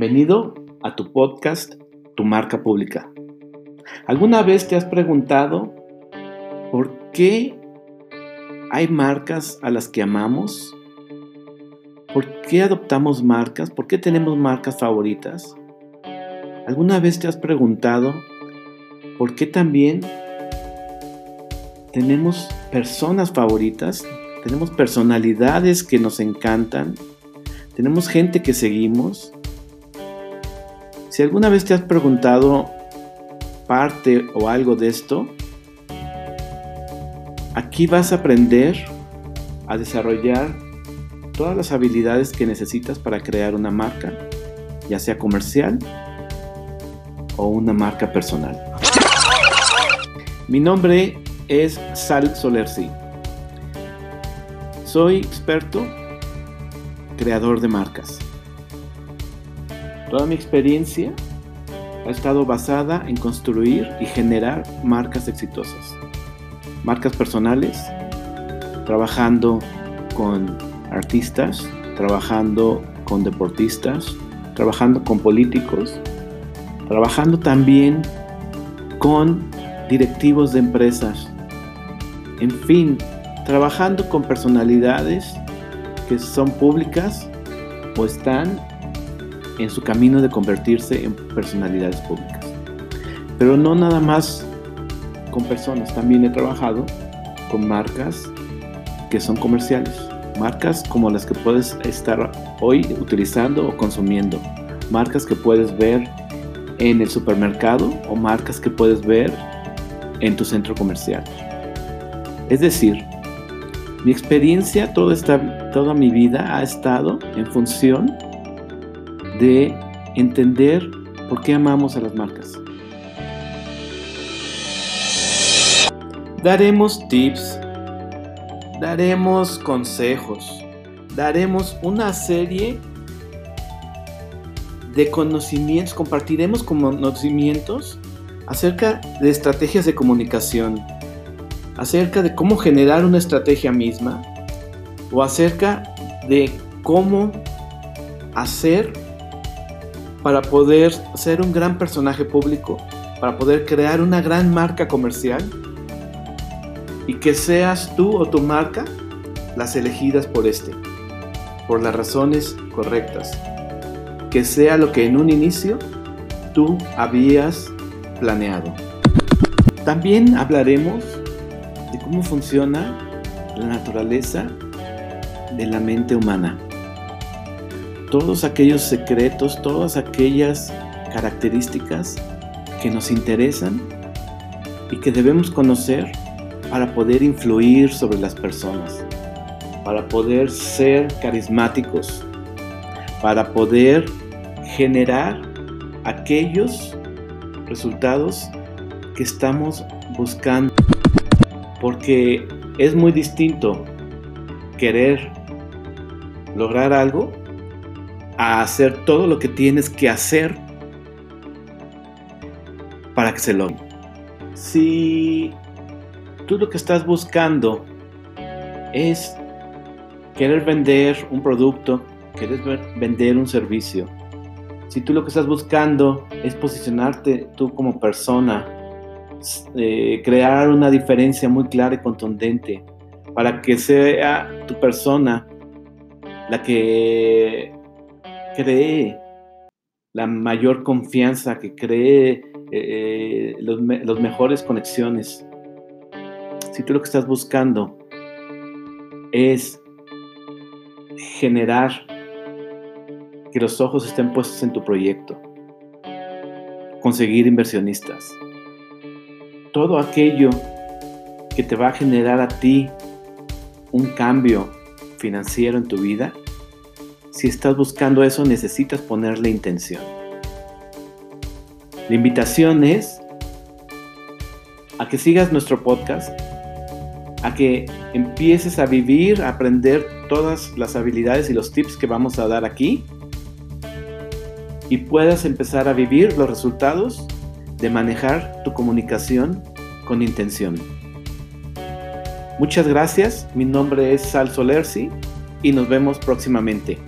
Bienvenido a tu podcast, Tu marca pública. ¿Alguna vez te has preguntado por qué hay marcas a las que amamos? ¿Por qué adoptamos marcas? ¿Por qué tenemos marcas favoritas? ¿Alguna vez te has preguntado por qué también tenemos personas favoritas? Tenemos personalidades que nos encantan. Tenemos gente que seguimos. Si alguna vez te has preguntado parte o algo de esto, aquí vas a aprender a desarrollar todas las habilidades que necesitas para crear una marca, ya sea comercial o una marca personal. Mi nombre es Sal Solersi. Soy experto creador de marcas. Toda mi experiencia ha estado basada en construir y generar marcas exitosas. Marcas personales, trabajando con artistas, trabajando con deportistas, trabajando con políticos, trabajando también con directivos de empresas. En fin, trabajando con personalidades que son públicas o están en su camino de convertirse en personalidades públicas. Pero no nada más con personas, también he trabajado con marcas que son comerciales, marcas como las que puedes estar hoy utilizando o consumiendo, marcas que puedes ver en el supermercado o marcas que puedes ver en tu centro comercial. Es decir, mi experiencia toda, esta, toda mi vida ha estado en función de entender por qué amamos a las marcas. Daremos tips, daremos consejos, daremos una serie de conocimientos, compartiremos conocimientos acerca de estrategias de comunicación, acerca de cómo generar una estrategia misma o acerca de cómo hacer para poder ser un gran personaje público, para poder crear una gran marca comercial y que seas tú o tu marca las elegidas por este, por las razones correctas. Que sea lo que en un inicio tú habías planeado. También hablaremos de cómo funciona la naturaleza de la mente humana todos aquellos secretos, todas aquellas características que nos interesan y que debemos conocer para poder influir sobre las personas, para poder ser carismáticos, para poder generar aquellos resultados que estamos buscando. Porque es muy distinto querer lograr algo a hacer todo lo que tienes que hacer para que se logre. Si tú lo que estás buscando es querer vender un producto, querer vender un servicio, si tú lo que estás buscando es posicionarte tú como persona, eh, crear una diferencia muy clara y contundente para que sea tu persona la que cree la mayor confianza, que cree eh, los, mejores conexiones. Si tú lo que estás buscando es generar que los ojos estén puestos en tu proyecto, conseguir inversionistas, todo aquello que te va a generar a ti un cambio financiero en tu vida, si estás buscando eso, necesitas ponerle intención. La invitación es a que sigas nuestro podcast, a que empieces a vivir, a aprender todas las habilidades y los tips que vamos a dar aquí y puedas empezar a vivir los resultados de manejar tu comunicación con intención. Muchas gracias, mi nombre es Sal Solersi y nos vemos próximamente.